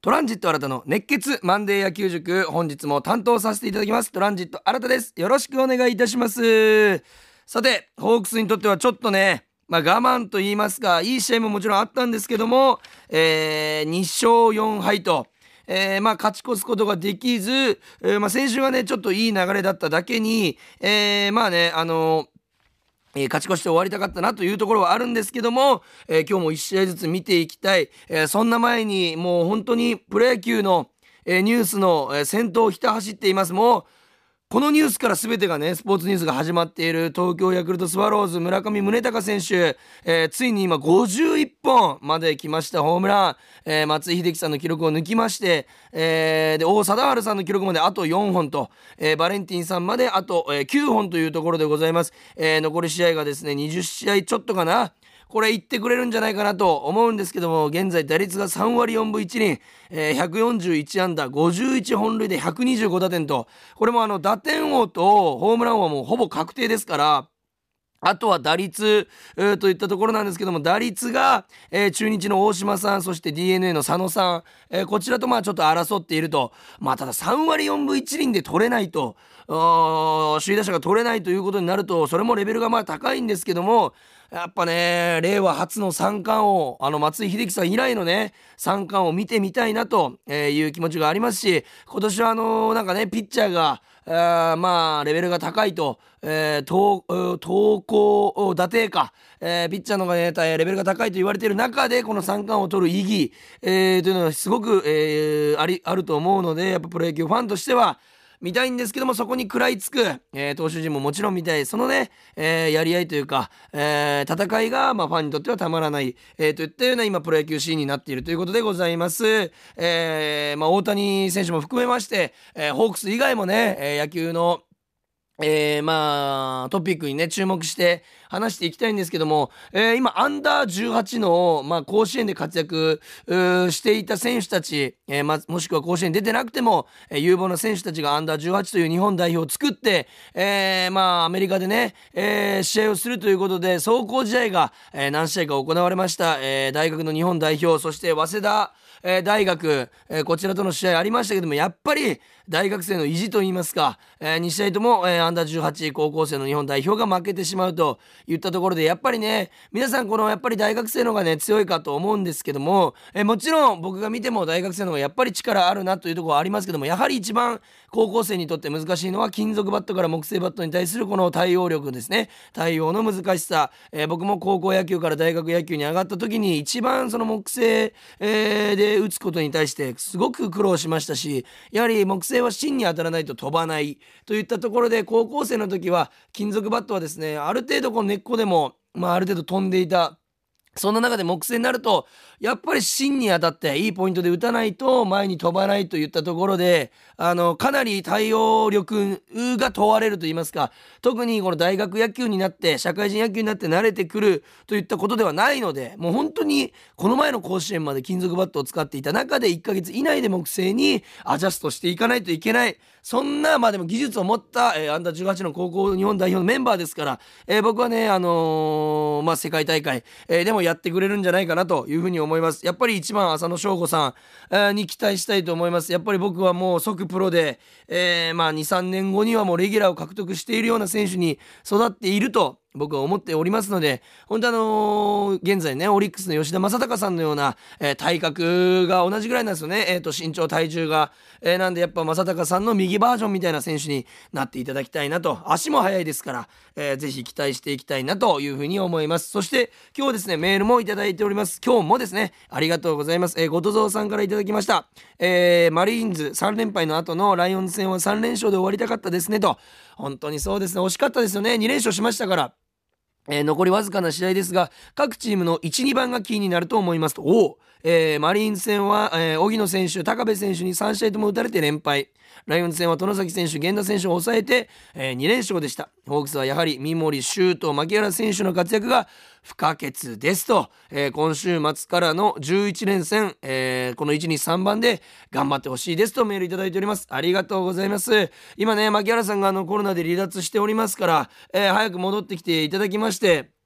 トランジット新たの熱血マンデー野球塾本日も担当させていただきます。トランジット新たです。よろしくお願いいたします。さてホークスにとってはちょっとねまあ、我慢と言いますかいい試合ももちろんあったんですけども、えー、2勝4敗と、えー、まあ勝ち越すことができず、えー、まあ先週はねちょっといい流れだっただけに、えー、まあねあのーえ、勝ち越して終わりたかったなというところはあるんですけども、え、今日も1試合ずつ見ていきたい、え、そんな前にもう本当にプロ野球の、えニュースの、え先頭をひた走っています。もうこのニュースから全てがねスポーツニュースが始まっている。東京ヤクルトスワローズ村上宗隆選手、えー、ついに今51本まで来ました。ホームラン、えー、松井秀喜さんの記録を抜きまして、えー、で王貞治さんの記録まであと4本と、えー、バレンティンさんまであと、えー、9本というところでございます、えー、残り試合がですね20試合ちょっとかな。これ言ってくれるんじゃないかなと思うんですけども現在打率が3割4分1厘、えー、141安打51本塁で125打点とこれもあの打点王とホームラン王はもうほぼ確定ですからあとは打率、えー、といったところなんですけども、打率が、えー、中日の大島さん、そして DNA の佐野さん、えー、こちらとまあちょっと争っていると。まあただ3割4分1厘で取れないと、首位打者が取れないということになると、それもレベルがまあ高いんですけども、やっぱね、令和初の三冠王、あの松井秀喜さん以来のね、三冠を見てみたいなという気持ちがありますし、今年はあのなんかね、ピッチャーが、あまあ、レベルが高いと、えー、投稿打定か、えー、ピッチャーの方が、ね、レベルが高いと言われている中で、この三冠を取る意義、えー、というのはすごく、えー、ありあると思うので、やっぱプロ野球ファンとしては、見たいんですけどもそこに食らいつく、えー、投手陣ももちろん見たい。そのね、えー、やり合いというか、えー、戦いが、まあ、ファンにとってはたまらない、えー、といったような今プロ野球シーンになっているということでございます、えーまあ、大谷選手も含めまして、えー、ホークス以外もね、えー、野球のえー、まあ、トピックにね、注目して話していきたいんですけども、えー、今、アンダー18の、まあ、甲子園で活躍していた選手たち、えー、ま、もしくは甲子園出てなくても、え、有望な選手たちがアンダー18という日本代表を作って、え、まあ、アメリカでね、え、試合をするということで、走行試合が、え、何試合か行われました。え、大学の日本代表、そして早稲田、え、大学、え、こちらとの試合ありましたけども、やっぱり大学生の意地といいますか、えー、2試合とも、えー、アンダー18高校生の日本代表が負けてしまうといったところで、やっぱりね、皆さんこのやっぱり大学生の方がね、強いかと思うんですけども、えー、もちろん僕が見ても大学生の方がやっぱり力あるなというところはありますけども、やはり一番高校生にとって難しいのは金属バットから木製バットに対するこの対応力ですね。対応の難しさ。えー、僕も高校野球から大学野球に上がった時に一番その木製、えー、で打つことに対してすごく苦労しましたし、やはり木製は芯に当たらないと飛ばないといったところで高校生の時は金属バットはですね、ある程度こう根っこでも、まあある程度飛んでいたそんな中で木製になるとやっぱり芯に当たっていいポイントで打たないと前に飛ばないといったところであのかなり対応力が問われると言いますか特にこの大学野球になって社会人野球になって慣れてくるといったことではないのでもう本当にこの前の甲子園まで金属バットを使っていた中で1ヶ月以内で木製にアジャストしていかないといけない。そんなまあでも技術を持った、えー、アンダー18の高校日本代表のメンバーですから、えー、僕はねあのー、まあ世界大会、えー、でもやってくれるんじゃないかなというふうに思います。やっぱり一番浅野翔吾さん、えー、に期待したいと思います。やっぱり僕はもう即プロで、えー、まあ23年後にはもうレギュラーを獲得しているような選手に育っていると僕は思っておりますので本当あのー、現在ねオリックスの吉田正尚さんのような、えー、体格が同じぐらいなんですよね、えーと、身長体重が、えー、なんでやっぱ正尚さんの右バージョンみたいな選手になっていただきたいなと。足も速いですから、えー、ぜひ期待していきたいなというふうに思います。そして今日ですねメールもいただいております。今日もですねありがとうございます、えー、後藤蔵さんからいただきました、えー、マリーンズ3連敗の後のライオンズ戦は3連勝で終わりたかったですねと。本当にそうですね。惜しかったですよね。2連勝しましたから。えー、残りわずかな試合ですが、各チームの1、2番がキーになると思いますと。おえー、マリーンズ戦は、えー、荻野選手、高部選手に3試合とも打たれて連敗。ライオンズ戦は外崎選手、源田選手を抑えて、えー、2連勝でした。ホークスはやはり三森、周東、牧原選手の活躍が不可欠ですと、えー、今週末からの11連戦、えー、この1、2、3番で頑張ってほしいですとメールいただいております。ありがとうございます。今ね、牧原さんがあのコロナで離脱しておりますから、えー、早く戻ってきていただきまして、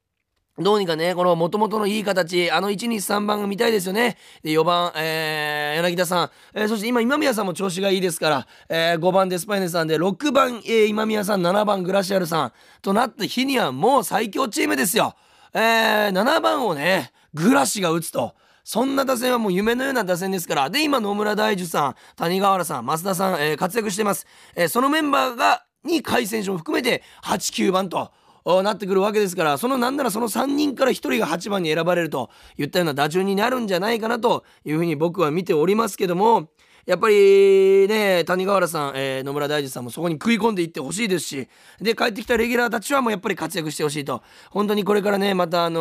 どうにかね、この元々のいい形、あの1、2、3番が見たいですよね。で、4番、えー、柳田さん、えー、そして今、今宮さんも調子がいいですから、えー、5番デスパイネさんで、6番、えー、今宮さん、7番グラシアルさんとなった日にはもう最強チームですよ。えー、7番をね、グラシが打つと。そんな打線はもう夢のような打線ですから。で、今、野村大樹さん、谷川原さん、増田さん、えー、活躍してます。えー、そのメンバーが、に、甲斐選手も含めて、8、9番と。なってくるわけですからそのなんならその3人から1人が8番に選ばれるといったような打順になるんじゃないかなというふうに僕は見ておりますけどもやっぱりね、谷川原さん、えー、野村大地さんもそこに食い込んでいってほしいですし、で、帰ってきたレギュラーたちはもうやっぱり活躍してほしいと。本当にこれからね、またあの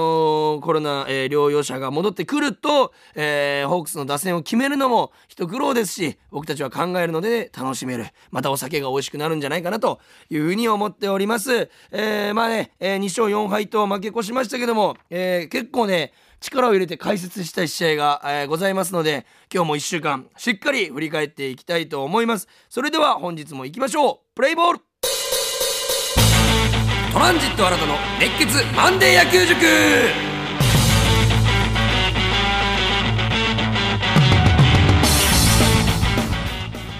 ー、コロナ、えー、療養者が戻ってくると、えー、ホークスの打線を決めるのも一苦労ですし、僕たちは考えるので楽しめる。またお酒が美味しくなるんじゃないかなというふうに思っております。えー、まあね、えー、2勝4敗と負け越しましたけども、えー、結構ね、力を入れて解説したい試合が、えー、ございますので今日も1週間しっかり振り返っていきたいと思います。それでは本日も行きましょう。プレイボール。トランジット新たの熱血マンデー野球塾。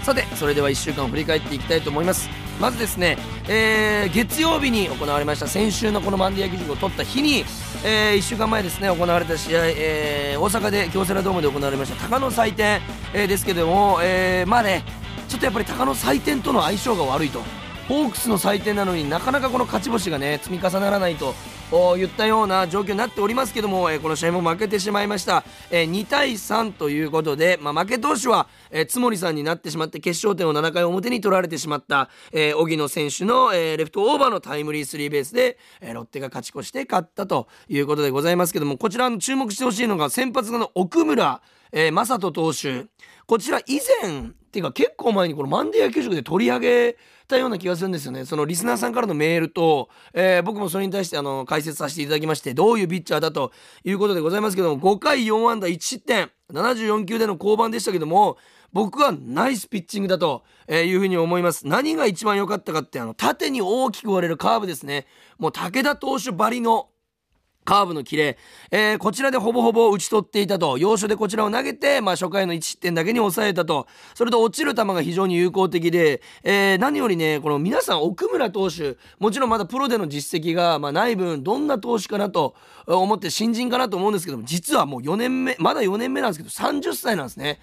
さてそれでは1週間を振り返っていきたいと思います。まずですね、えー、月曜日に行われました先週のこのマンデー野球塾を取った日に、えー、1週間前ですね行われた試合、えー、大阪で京セラドームで行われました鷹の祭典、えー、ですけども、えー、まあねちょっとやっぱり鷹の祭典との相性が悪いと。ホークスの祭典なのになかなかこの勝ち星がね積み重ならないと。言ったような状況になっておりますけども、えー、この試合も負けてしまいました、えー、2対3ということで、まあ、負け投手は、えー、津森さんになってしまって決勝点を7回表に取られてしまった、えー、荻野選手の、えー、レフトオーバーのタイムリースリーベースで、えー、ロッテが勝ち越して勝ったということでございますけどもこちらの注目してほしいのが先発の奥村、えー、正人投手。こちら以前っていうか結構前にこのマンデー野球塾で取り上げたような気がするんですよね。そのリスナーさんからのメールと、えー、僕もそれに対してあの解説させていただきましてどういうピッチャーだということでございますけども5回4安打1失点74球での降板でしたけども僕はナイスピッチングだというふうに思います。何が一番良かったかってあの縦に大きく割れるカーブですね。もう武田投手ばりのカーブのキレ、えー、こちらでほぼほぼ打ち取っていたと。要所でこちらを投げて、まあ、初回の1失点だけに抑えたと。それと落ちる球が非常に有効的で、えー、何よりねこの皆さん奥村投手もちろんまだプロでの実績が、まあ、ない分どんな投手かなと思って新人かなと思うんですけども実はもう4年目まだ4年目なんですけど30歳なんですね。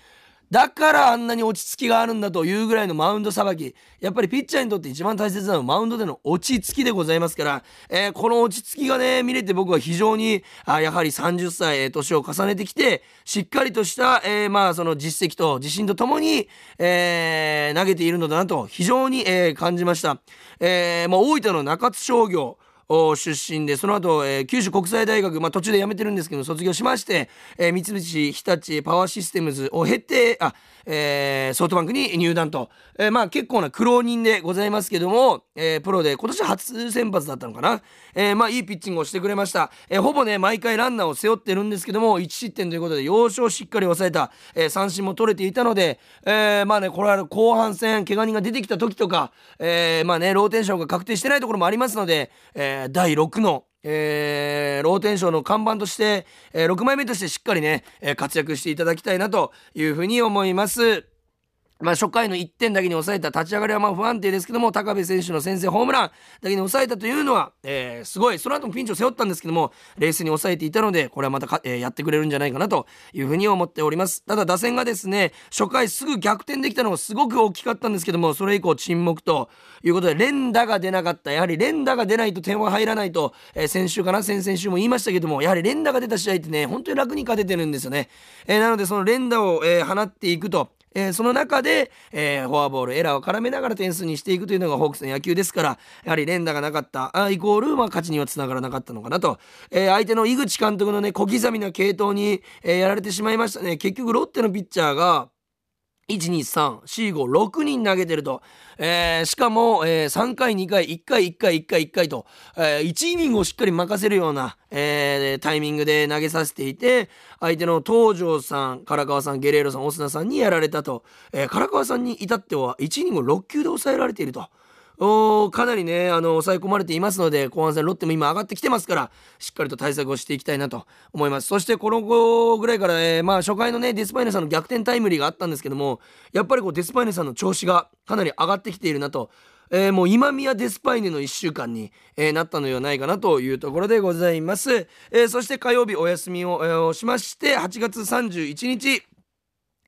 だからあんなに落ち着きがあるんだというぐらいのマウンドさばき。やっぱりピッチャーにとって一番大切なのはマウンドでの落ち着きでございますから、えー、この落ち着きがね、見れて僕は非常に、あやはり30歳、えー、年を重ねてきて、しっかりとした、えー、まあその実績と自信とともに、え投げているのだなと非常に、え感じました。えまあ、大分の中津商業、出身でその後、えー、九州国際大学、まあ、途中で辞めてるんですけど卒業しまして、えー、三菱日立パワーシステムズを経てあ、えー、ソフトバンクに入団と、えー、まあ結構な苦労人でございますけども、えー、プロで今年初先発だったのかな、えー、まあいいピッチングをしてくれました、えー、ほぼね毎回ランナーを背負ってるんですけども1失点ということで要所をしっかり抑えた、えー、三振も取れていたので、えー、まあねこれは後半戦怪我人が出てきた時とか、えー、まあねローテンションが確定してないところもありますので、えー、第6のえー、ローテンションの看板として、えー、6枚目としてしっかりね、えー、活躍していただきたいなというふうに思います。まあ、初回の1点だけに抑えた立ち上がりはまあ不安定ですけども高部選手の先制ホームランだけに抑えたというのは、えー、すごい。その後もピンチを背負ったんですけども冷静に抑えていたのでこれはまたか、えー、やってくれるんじゃないかなというふうに思っております。ただ打線がですね初回すぐ逆転できたのがすごく大きかったんですけどもそれ以降沈黙ということで連打が出なかった。やはり連打が出ないと点は入らないと、えー、先週かな？先々週も言いましたけどもやはり連打が出た試合ってね本当に楽に勝ててるんですよね、えー、なのでその連打を、えー、放っていくと。えー、その中で、えー、フォアボールエラーを絡めながら点数にしていくというのがホークスの野球ですからやはり連打がなかったあイコール、まあ、勝ちにはつながらなかったのかなと、えー、相手の井口監督のね小刻みな継投に、え、やられてしまいましたね。結局ロッテのピッチャーが12345人投げてると、えー、しかも、えー、3回2回1回1回1回1回と、えー、1イニングをしっかり任せるような、えー、タイミングで投げさせていて相手の東條さん唐川さんゲレーロさんオスナさんにやられたと、えー、唐川さんに至っては1イニングを6球で抑えられていると。おかなりねあの抑え込まれていますので後半戦ロッテも今上がってきてますからしっかりと対策をしていきたいなと思います。そしてこの後ぐらいから、えー、まあ、初回のねデスパイネさんの逆転タイムリーがあったんですけどもやっぱりこうデスパイネさんの調子がかなり上がってきているなとえー、もう今宮デスパイネの1週間に、えー、なったのではないかなというところでございます、えー、そして火曜日お休みを、えー、しまして8月31日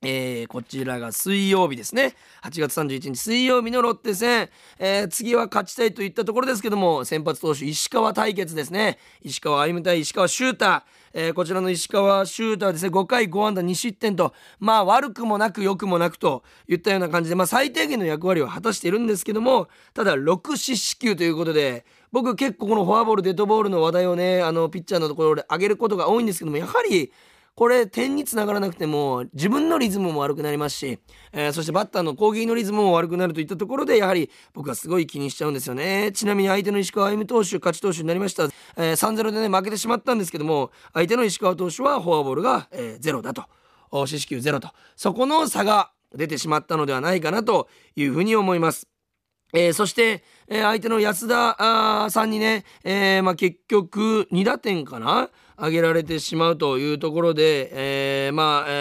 えー、こちらが水曜日ですね。8月31日水曜日のロッテ戦。えー、次は勝ちたいといったところですけども、先発投手石川対決ですね。石川歩夢対石川修太。えー、こちらの石川修太はですね、5回5安打2失点と、まあ悪くもなく良くもなくといったような感じで、まあ最低限の役割を果たしているんですけども、ただ6四死球ということで、僕結構このフォアボール、デッドボールの話題をね、あの、ピッチャーのところで上げることが多いんですけども、やはり、これ点につながらなくても自分のリズムも悪くなりますし、えー、そしてバッターの攻撃のリズムも悪くなるといったところでやはり僕はすごい気にしちゃうんですよね。ちなみに相手の石川歩投手勝ち投手になりました、えー、3-0でね負けてしまったんですけども相手の石川投手はフォアボールが、えー、0だと。四死球0と。そこの差が出てしまったのではないかなというふうに思います。えー、そして、えー、相手の安田さんにね、えーまあ、結局2打点かな。上げられてしまうというところで、えー、まあ、え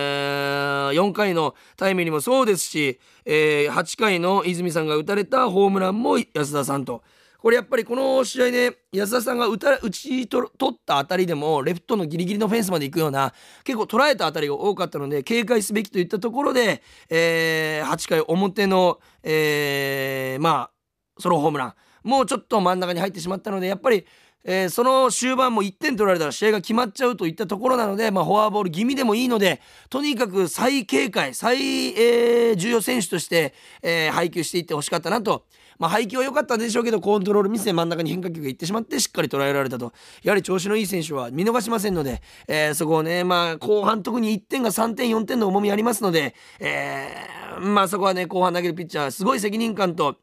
ー、4回のタイムリーもそうですし、えー、8回の泉さんが打たれたホームランも安田さんと。これやっぱりこの試合で安田さんが打た打ち取った当たりでもレフトのギリギリのフェンスまで行くような結構捉えた当たりが多かったので警戒すべきといったところで、えー、8回表の、えー、まあソロホームランもうちょっと真ん中に入ってしまったのでやっぱりえー、その終盤も1点取られたら試合が決まっちゃうといったところなので、まあ、フォアボール気味でもいいのでとにかく最警戒最、えー、重要選手として、えー、配球していってほしかったなと。まあ、配球は良かったでしょうけどコントロールミスで真ん中に変化球がいってしまってしっかり捉えられたとやはり調子のいい選手は見逃しませんので、え、そこをね、まあ、後半特に1点が3点4点の重みありますので、え、まあ、そこはね後半投げるピッチャーすごい責任感と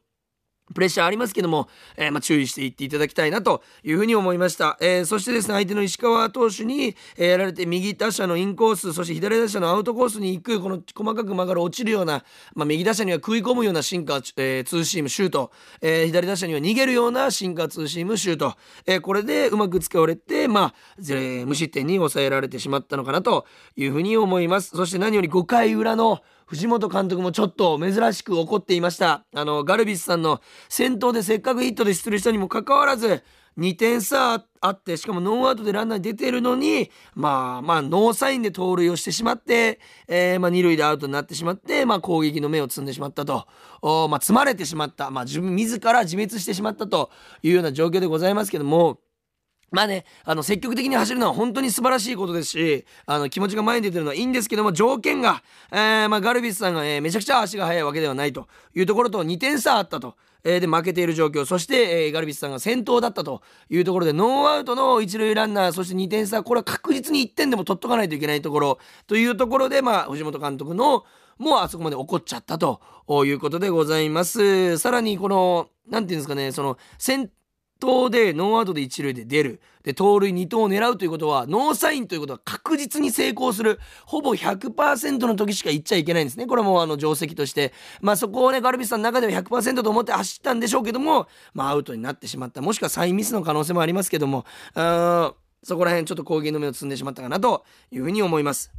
プレッシャーありますけども、えー、まあ、注意していっていただきたいなというふうに思いました。えー、そしてですね、相手の石川投手に、えー、やられて右打者のインコース、そして左打者のアウトコースに行く、この細かく曲がる落ちるような、まあ、右打者には食い込むようなシンカー、え、ツーシーム、シュート、え、左打者には逃げるようなシンカー、ツーシーム、シュート、え、これでうまく使われて、まあ、え無失点に抑えられてしまったのかなというふうに思います。そして何より5回裏の、藤本監督もちょっと珍しく怒っていました。あのガルビスさんの先頭でせっかくヒットで出塁したにもかかわらず2点差あってしかもノーアウトでランナーに出てるのにまあまあノーサインで盗塁をしてしまって、えー、まあ二塁でアウトになってしまって、まあ、攻撃の目を摘んでしまったと。お、まあ、積まれてしまった、まあ、自分自ら自滅してしまったというような状況でございますけどもまあね、あの、積極的に走るのは本当に素晴らしいことですし、あの、気持ちが前に出てるのはいいんですけども、条件が、えー、まあ、ガルビスさんが、えー、めちゃくちゃ足が速いわけではないというところと、2点差あったと。えー、で、負けている状況。そして、えー、ガルビスさんが先頭だったというところで、ノーアウトの一塁ランナー、そして2点差、これは確実に1点でも取っとかないといけないところ、というところで、まあ、藤本監督の、もうあそこまで怒っちゃったということでございます。さらに、この、なんていうんですかね、その、先投でノーアウトで一塁で出る。で盗塁2投を狙うということはノーサインということは確実に成功する。ほぼ100%の時しか言っちゃいけないんですね。これもあの定石として。まあそこをねガルビスさんの中では100%と思って走ったんでしょうけどもまあアウトになってしまった。もしくはサインミスの可能性もありますけども。あそこら辺ちょっと攻撃の目を積んでしまったかなというふうに思います。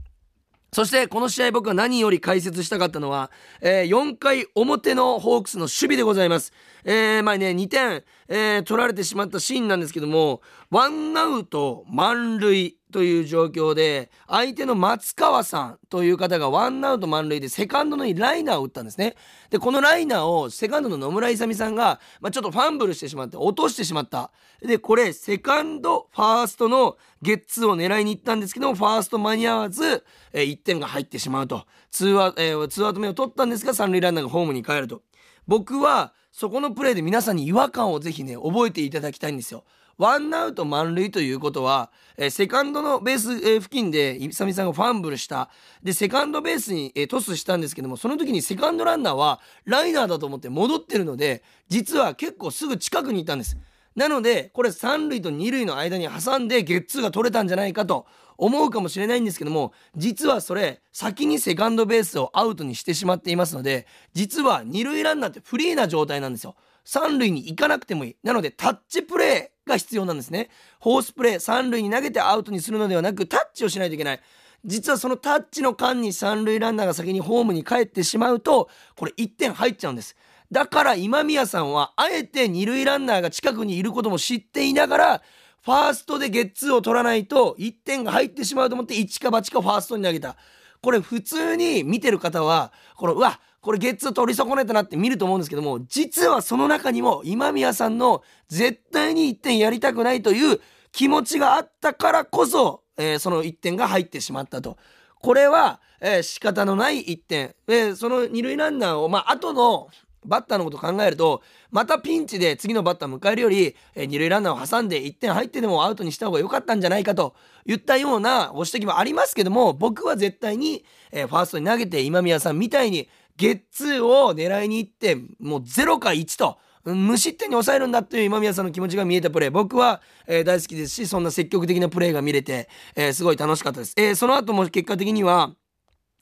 そしてこの試合僕が何より解説したかったのは、えー、4回表のホークスの守備でございます。えー、まあね、2点、えー、取られてしまったシーンなんですけども、ワンアウト満塁という状況で、相手の松川さんという方がワンアウト満塁でセカンドのライナーを打ったんですね。で、このライナーをセカンドの野村勇さんが、まあ、ちょっとファンブルしてしまって落としてしまった。で、これ、セカンド、ファーストのゲッツーを狙いに行ったんですけども、ファースト間に合わず、えー、1点が入ってしまうと。ツーア,、えー、ツーアウト目を取ったんですが、三塁ランナーがホームに帰ると。僕は、そこのプレーで皆さんに違和感をぜひね、覚えていただきたいんですよ。ワンアウト満塁ということは、えー、セカンドのベース、えー、付近でイサミさんがファンブルした。でセカンドベースに、えー、トスしたんですけどもその時にセカンドランナーはライナーだと思って戻ってるので実は結構すぐ近くにいたんです。なのでこれ三塁と二塁の間に挟んでゲッツーが取れたんじゃないかと思うかもしれないんですけども実はそれ先にセカンドベースをアウトにしてしまっていますので実は二塁ランナーってフリーな状態なんですよ。三塁に行かなくてもいい。なのでタッチプレーが必要なんですね。ホースプレー三塁に投げてアウトにするのではなくタッチをしないといけない。実はそのタッチの間に三塁ランナーが先にホームに帰ってしまうとこれ1点入っちゃうんです。だから今宮さんはあえて二塁ランナーが近くにいることも知っていながらファーストでゲッツーを取らないと1点が入ってしまうと思って一か八かファーストに投げた。これ普通に見てる方はこのうわこれゲッツー取り損ねたなって見ると思うんですけども実はその中にも今宮さんの絶対に1点やりたくないという気持ちがあったからこそ、えー、その1点が入ってしまったと。これは、えー、仕方のない1点。えー、その二塁ランナーを、まあ、後のバッターのこと考えるとまたピンチで次のバッター迎えるより、えー、二塁ランナーを挟んで1点入ってでもアウトにした方が良かったんじゃないかといったようなご指摘もありますけども僕は絶対に、えー、ファーストに投げて今宮さんみたいにゲッツーを狙いに行ってもう0か1と。無失点に抑えるんだという今宮さんの気持ちが見えたプレー僕は、えー、大好きですしそんな積極的なプレーが見れて、えー、すごい楽しかったです、えー、その後も結果的には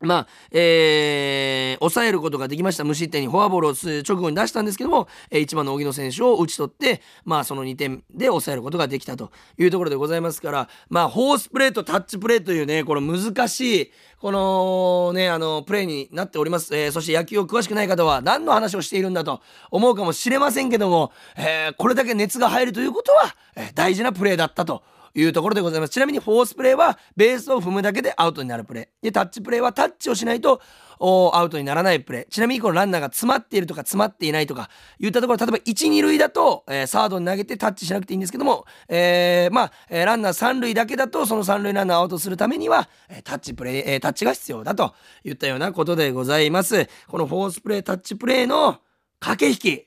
まあ、えー、抑えることができました。無失点にフォアボールを直後に出したんですけども、えー、1番の荻野選手を打ち取って、まあ、その2点で抑えることができたというところでございますから、まあ、ホースプレーとタッチプレーというね、この難しい、このね、あの、プレーになっております。えー、そして野球を詳しくない方は何の話をしているんだと思うかもしれませんけども、えー、これだけ熱が入るということは、えー、大事なプレーだったと。いうところでございます。ちなみにフォースプレーはベースを踏むだけでアウトになるプレー。で、タッチプレーはタッチをしないとアウトにならないプレー。ちなみにこのランナーが詰まっているとか詰まっていないとか言ったところ、例えば1、2塁だと、えー、サードに投げてタッチしなくていいんですけども、えー、まあ、えー、ランナー3塁だけだとその3塁ランナーをアウトするためには、えタッチプレー、えタッチが必要だといったようなことでございます。このフォースプレー、タッチプレーの駆け引き、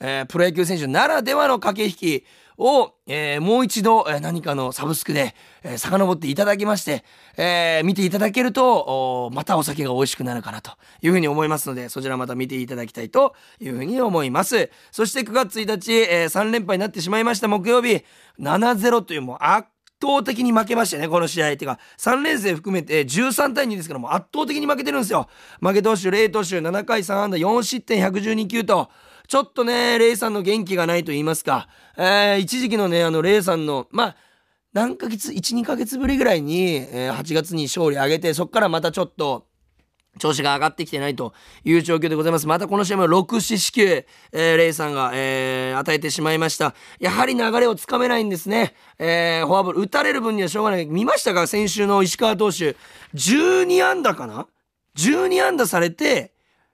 えプロ野球選手ならではの駆け引き、を、えー、もう一度、えー、何かのサブスクで、えー、遡っていただきまして、えー、見ていただけると、またお酒が美味しくなるかなというふうに思いますので、そちらまた見ていただきたいというふうに思います。そして9月1日、えー、3連敗になってしまいました木曜日、7-0というもう圧倒的に負けましたね、この試合。てか、3連戦含めて13対2ですからも圧倒的に負けてるんですよ。負け投手、0投手、7回3安打、4失点、112球と、ちょっとね、レイさんの元気がないと言いますか、えー、一時期のね、あの、レイさんの、まあ、何ヶ月、1、2ヶ月ぶりぐらいに、えー、8月に勝利上げて、そっからまたちょっと、調子が上がってきてないという状況でございます。またこの試合も6四死球、えー、レイさんが、えー、与えてしまいました。やはり流れをつかめないんですね。えー、フォアボール、打たれる分にはしょうがない。見ましたか？先週の石川投手。12安打かな ?12 安打されて、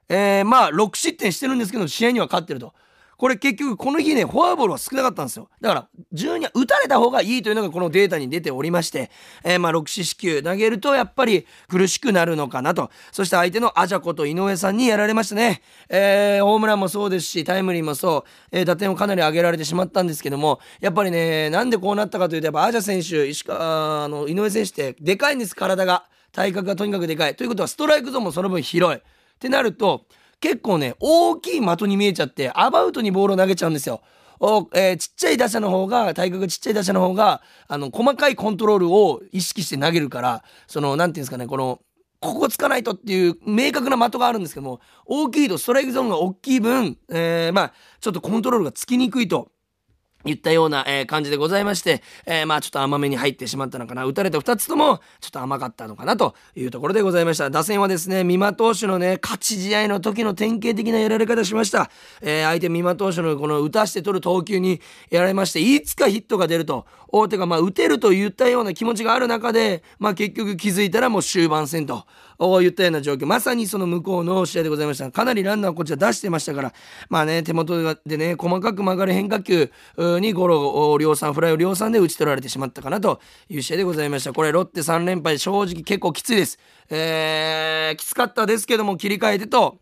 えー、まあ6失点してるんですけど試合には勝ってると。これ結局この日ねフォアボールは少なかったんですよ。だから12打たれた方がいいというのがこのデータに出ておりまして、えー、まあ6四死球。投げるとやっぱり苦しくなるのかなと。そして相手のアジャコと井上さんにやられましたね、えー、ホームランもそうですしタイムリーもそう、えー、打点をかなり上げられてしまったんですけどもやっぱりねなんでこうなったかというとやっぱアジャ選手石川あの井上選手ってでかいんです。体が体格がとにかくでかい。ということはストライクゾーンもその分広い。ってなると結構ね大きい的に見えちゃってアバウトにボールを投げちゃうんですよ。おえー、ちっちゃい打者の方が体格がちっちゃい打者の方があの細かいコントロールを意識して投げるからその何て言うんですかねこのここつかないとっていう明確な的があるんですけども大きいとストライクゾーンが大きい分、えー、まあちょっとコントロールがつきにくいと言ったような、えー、感じでございまして、えー、まあちょっと甘めに入ってしまったのかな。打たれた2つともちょっと甘かったのかなというところでございました。打線はですね、美馬投手のね、勝ち試合の時の典型的なやられ方しました。えー、相手美馬投手のこの打たして取る投球にやられまして、いつかヒットが出ると、大手がまあ打てると言ったような気持ちがある中で、まあ結局気づいたらもう終盤戦と。言ったような状況。まさにその向こうの試合でございました。かなりランナーこちら出してましたから。まあね手元でね細かく曲がる変化球にゴロを量産フライを量産で打ち取られてしまったかなという試合でございました。これロッテ3連敗正直結構きついです。えー、きつかったですけども切り替えてと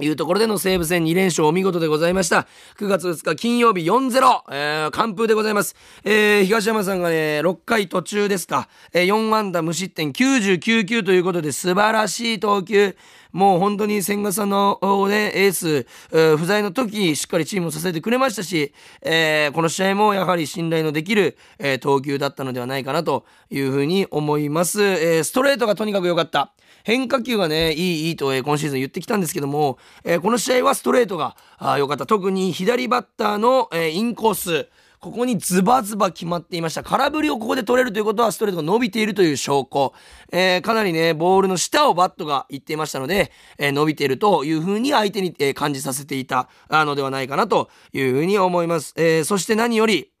いうところでの西武戦2連勝お見事でございました。9月2日金曜日4-0、えー、完封でございます。えー、東山さんがね、6回途中ですか、えー、4安打無失点99球ということで素晴らしい投球。もう本当に千賀さんの、ね、エース、えー、不在の時しっかりチームを支えてくれましたし、えー、この試合もやはり信頼のできる、えー、投球だったのではないかなというふうに思います。えー、ストレートがとにかく良かった。変化球がね、いい、いいと、えー、今シーズン言ってきたんですけども、えー、この試合はストレートが良かった特に左バッターの、えー、インコースここにズバズバ決まっていました。空振りをここで取れるということはストレートが伸びているという証拠。えー、かなりね、ボールの下をバットが言っていましたので、えー、伸びているというふうに相手に、えー、感じさせていたのではないかなというふうに思います。えそして何より、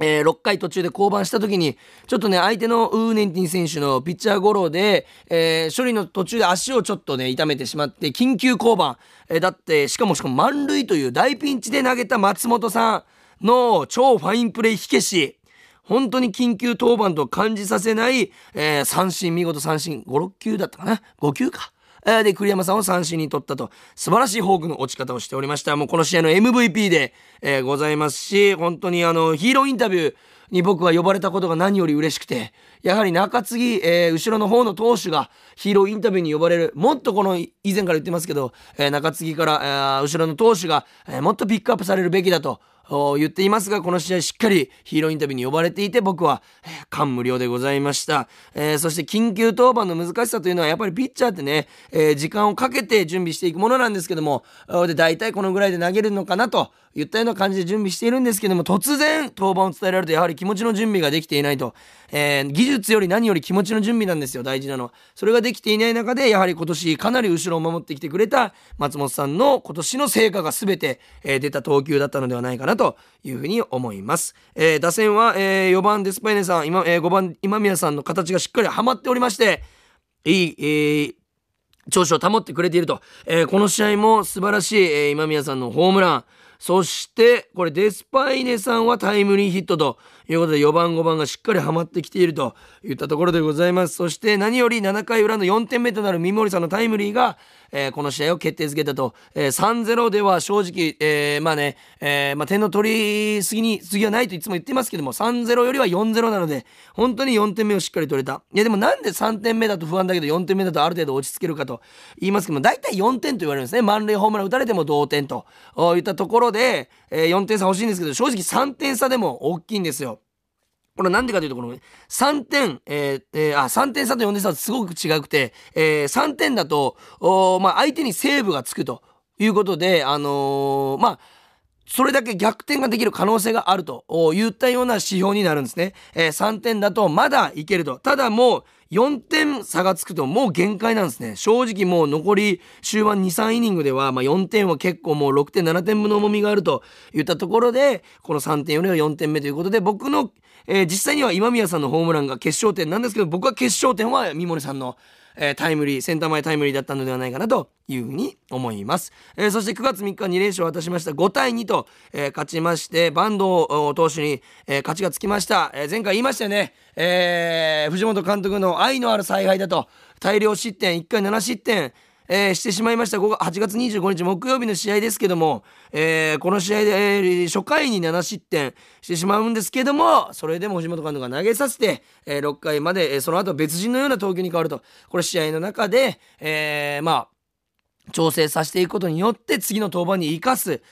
えー、6回途中で降板した時に、ちょっとね、相手のウーネンティン選手のピッチャーゴロで、えー、処理の途中で足をちょっとね、痛めてしまって、緊急降板。えー、だって、しかもしかも満塁という大ピンチで投げた松本さん。の超ファインプレー火消し。本当に緊急登板と感じさせない、えー、三振、見事三振、5、6球だったかな ?5 球か。で、栗山さんを三振に取ったと、素晴らしいフォークの落ち方をしておりました。もうこの試合の MVP で、えー、ございますし、本当にあの、ヒーローインタビューに僕は呼ばれたことが何より嬉しくて、やはり中継ぎ、えー、後ろの方の投手がヒーローインタビューに呼ばれる。もっとこの、以前から言ってますけど、えー、中継ぎから、えー、後ろの投手が、え、もっとピックアップされるべきだと。言っていますが、この試合しっかりヒーローインタビューに呼ばれていて、僕は、感無量でございました。えー、そして緊急登板の難しさというのは、やっぱりピッチャーってね、えー、時間をかけて準備していくものなんですけども、で、大体このぐらいで投げるのかなと言ったような感じで準備しているんですけども、突然登板を伝えられると、やはり気持ちの準備ができていないと。えー、技術より何より気持ちの準備なんですよ、大事なのは。それができていない中で、やはり今年かなり後ろを守ってきてくれた松本さんの今年の成果が全て、えー、出た投球だったのではないかなというふうに思います。えー、打線は、えー、4番デスパイネさん、今、えー、5番今宮さんの形がしっかりはまっておりまして、いい、えー、調子を保ってくれていると。えー、この試合も素晴らしい、えー、今宮さんのホームラン。そして、これデスパイネさんはタイムリーヒットということで4番5番がしっかりはまってきているといったところでございます。そして何より7回裏の4点目となる三森さんのタイムリーが、えー、この試合を決定づけたと、えー、3-0では正直、えー、まあね、えー、まあ点の取りすぎに次はないといつも言ってますけども、3-0よりは4-0なので、本当に4点目をしっかり取れた。いやでもなんで3点目だと不安だけど4点目だとある程度落ち着けるかと言いますけども、大体4点と言われるんですね。満塁ホームラン打たれても同点といったところで、えー、4点差欲しいんですけど、正直3点差でも大きいんですよ。これなんでかというと、この3点、えー、えー、あ、3点差と4点差はすごく違くて、えー、3点だと、おまあ、相手にセーブがつくということで、あのー、まあ、それだけ逆転ができる可能性があると言ったような指標になるんですね。えー、3点だとまだいけると。ただもう4点差がつくともう限界なんですね。正直もう残り終盤2、3イニングでは、まあ、4点は結構もう6点、7点分の重みがあるといったところで、この3点よりは4点目ということで、僕のえー、実際には今宮さんのホームランが決勝点なんですけど僕は決勝点は三森さんの、えー、タイムリーセンター前タイムリーだったのではないかなというふうに思います、えー、そして9月3日2連勝を果たしました。5対2と、え勝ちまして坂東投手に、え勝ちがつきました、え前回言いましたよね、え藤本監督の愛のある采配だと。大量失点1回7失点。えー、してしまいました。8月25日木曜日の試合ですけども、えー、この試合で、えー、初回に7失点してしまうんですけどもそれでも藤本監督が投げさせて、え、6回まで、え、その後別人のような投球に変わると。これ試合の中で、え、まあ調整させていくことによって次の登板に生かす、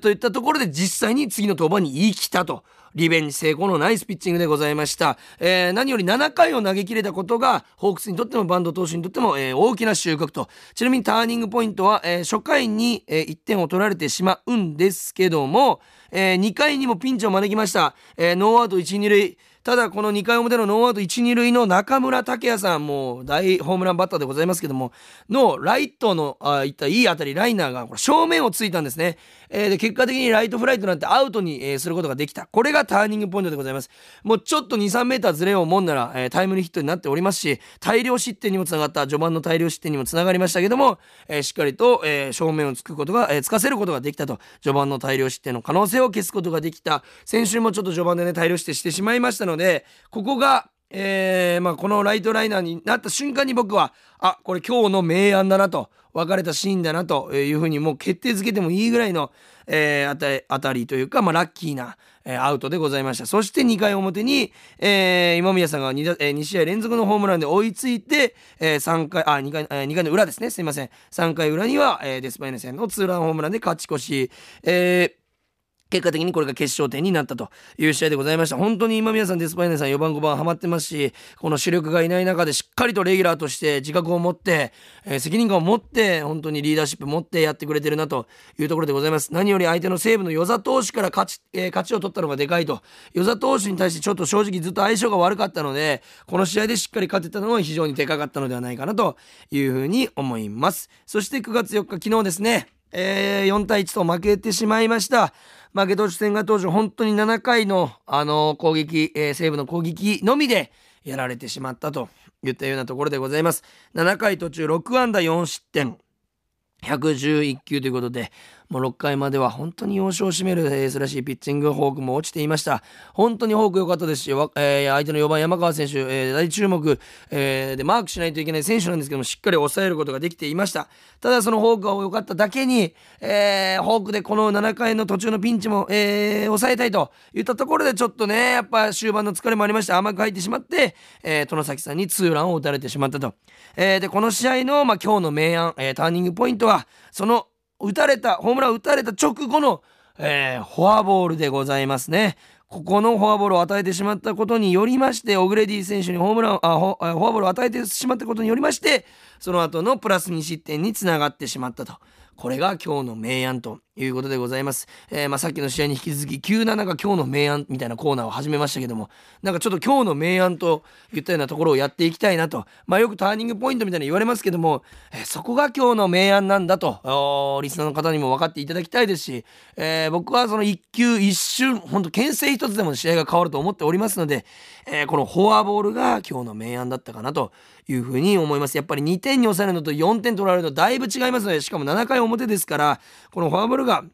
といったところで実際に次の登板に生きたと。リベンジ成功のナイスピッチングでございました。えー、何より7回を投げ切れたことが、ホークスにとっても板東投手にとっても、えー、大きな収穫と。ちなみにターニングポイントは、えー、初回に、え1点を取られてしまうんですけども、え2回にもピンチを招きました。えノーアウト1、2塁。ただこの2回表のノーアウト1、2塁の中村剛也さん、もう大ホームランバッターでございますけども、のライトの、あいったいい当たり、ライナーが正面をついたんですね。えー、で、結果的にライトフライとなってアウトに、えー、することができた。これがターニングポイントでございます。もうちょっと2、3メーターずれをもんなら、えー、タイムリーヒットになっておりますし、大量失点にもつながった、序盤の大量失点にもつながりましたけども、えー、しっかりと、えー、正面をつくことが、えー、つかせることができたと、序盤の大量失点の可能性を消すことができた。先週もちょっと序盤でね、大量失点してしまいましたので、ここが、えー、まあ、このライトライナーになった瞬間に僕は、あ、これ今日の明暗だなと、別れたシーンだなというふうにもう決定づけてもいいぐらいの、えー、当たりというか、まあ、ラッキーな、えー、アウトでございました。そして2回表に、えー、今宮さんが 2, えー、2試合連続のホームランで追いついて、えー、3回、あ、2回、えー、2回の裏ですね。すいません。3回裏には、えー、デスパイネ戦のツーランホームランで勝ち越し、えー結果的にこれが決勝点になったという試合でございました。本当に今宮さん、デスパイネさん4番5番ハマってますし、この主力がいない中でしっかりとレギュラーとして自覚を持って、えー、責任感を持って、本当にリーダーシップ持ってやってくれてるなというところでございます。何より相手の西武の与座投手から勝ち、えー、勝ちを取ったのがでかいと。与座投手に対してちょっと正直ずっと相性が悪かったので、この試合でしっかり勝てたのは非常にでかかったのではないかなというふうに思います。そして9月4日昨日ですね、えー、4対1と負けてしまいました。負け投手戦が当時本当に7回の、あのー、攻撃、えー、西武の攻撃のみでやられてしまったと言ったようなところでございます。7回途中6安打4失点。111球ということで、もう6回までは本当に要所を占めるエースらしいピッチング、フォークも落ちていました。本当にフォーク良かったですし、えー、相手の4番山川選手、えー、大注目、えー、でマークしないといけない選手なんですけども、しっかり抑えることができていました。ただそのフォークが良かっただけに、えー、フォークでこの7回の途中のピンチも、えー、抑えたいといったところでちょっとね、やっぱ終盤の疲れもありまして甘く入ってしまって、えー、殿崎さんにツーランを打たれてしまったと。えー、で、この試合の、まあ、今日の明暗、えー、ターニングポイントは、その打たれた、ホームラン打たれた直後の、えー、フォアボールでございますね。ここのフォアボールを与えてしまったことによりまして、オグレディ選手にホームラン、あフォアボールを与えてしまったことによりまして、その後のプラス2失点につながってしまったと。これが今日の明暗ということでございます。えー、まあ、さっきの試合に引き続き、97が今日の明暗みたいなコーナーを始めましたけども、なんかちょっと今日の明暗といったようなところをやっていきたいなと。まあ、よくターニングポイントみたいな言われますけども、えー、そこが今日の明暗なんだと、リスナーの方にも分かっていただきたいですし、えー、僕はその一球一瞬、ほんと牽制一つでも試合が変わると思っておりますので、えこのフォアボールが今日の明暗だったかなというふうに思います。やっぱり2点に抑えるのと4点取られるとだいぶ違いますので、しかも7回表ですから、このフォアボールが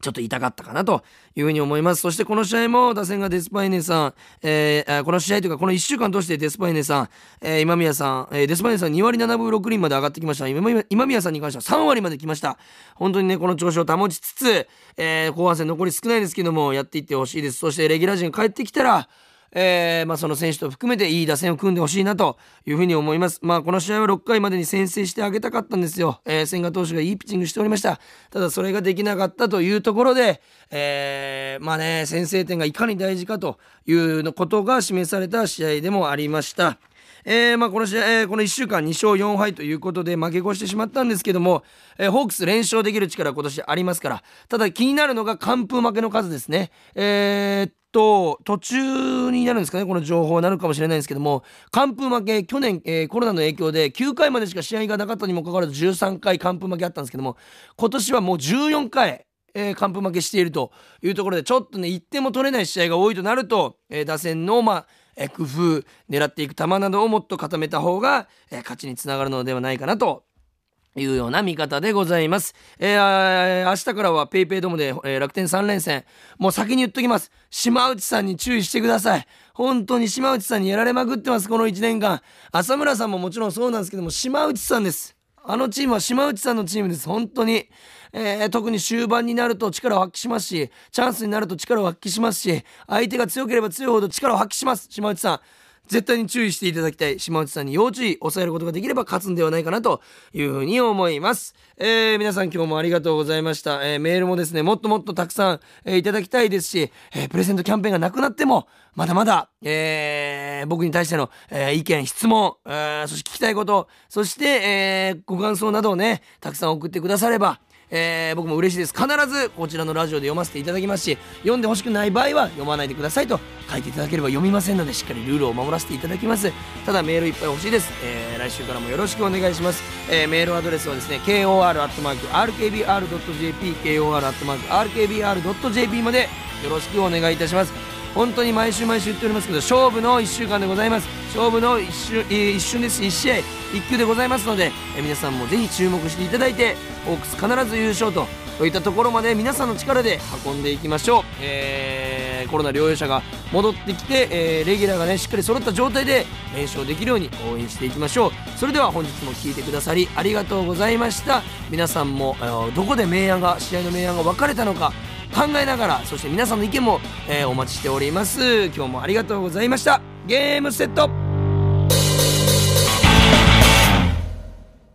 ちょっと痛かったかなというふうに思います。そしてこの試合も打線がデスパイネさん、えー、この試合というかこの1週間通してデスパイネさん、えー、今宮さん、えー、デスパイネさん2割7分6厘まで上がってきました。今今宮さんに関しては3割まで来ました。本当にね、この調子を保ちつつ、えー、後半戦残り少ないですけども、やっていってほしいです。そしてレギュラー陣が帰ってきたら、えー、まあ、その選手と含めていい打線を組んでほしいなというふうに思います。まあ、この試合は6回までに先制してあげたかったんですよ。えー、千賀投手がいいピッチングしておりました。ただ、それができなかったというところで、えー、まあね、先制点がいかに大事かということが示された試合でもありました。えー、まあこの試合、えー、この1週間2勝4敗ということで負け越してしまったんですけども、えー、ホークス連勝できる力は今年ありますから、ただ気になるのが完封負けの数ですね。えー、と途中になるんですかねこの情報はなるかもしれないんですけども完封負け去年、えー、コロナの影響で9回までしか試合がなかったにもかかわらず13回完封負けあったんですけども今年はもう14回えー、完封負けしているというところでちょっとね1点も取れない試合が多いとなると、えー、打線の、まあえー、工夫狙っていく球などをもっと固めた方が、えー、勝ちにつながるのではないかなというような見方でございます。えー、明日からは PayPay ドームで、えー、楽天3連戦。もう先に言っときます。島内さんに注意してください。本当に島内さんにやられまくってます、この1年間。浅村さんももちろんそうなんですけども、島内さんです。あのチームは島内さんのチームです。本当に。えー、特に終盤になると力を発揮しますし、チャンスになると力を発揮しますし、相手が強ければ強いほど力を発揮します。島内さん。絶対に注意していただきたい島内さんに要注意抑えることができれば勝つんではないかなというふうに思います、えー、皆さん今日もありがとうございました、えー、メールもですねもっともっとたくさん、えー、いただきたいですし、えー、プレゼントキャンペーンがなくなってもまだまだ、えー、僕に対しての、えー、意見質問、えー、そして聞きたいことそして、えー、ご感想などをねたくさん送ってくださればえー、僕も嬉しいです。必ずこちらのラジオで読ませていただきますし読んでほしくない場合は読まないでくださいと書いていただければ読みませんのでしっかりルールを守らせていただきます。ただメールいっぱい欲しいです、えー、来週からもよろしくお願いします、えー、メールアドレスはですね kor.rkbr.jp kor.rkbr.jp までよろしくお願いいたします。本当に毎週毎週言っておりますけど勝負の1週間でございます。勝負の一瞬一瞬です。1試合1球でございますので皆さんもぜひ注目していただいてホークス必ず優勝とといったところまで皆さんの力で運んでいきましょう、えー、コロナ療養者が戻ってきて、えー、レギュラーがねしっかり揃った状態で連勝できるように応援していきましょう。それでは本日も聴いてくださりありがとうございました。皆さんもどこで明暗が試合の明暗が分かれたのか考えながらそして皆さんの意見も、えー、お待ちしております。今日もありがとうございました。ゲームセット。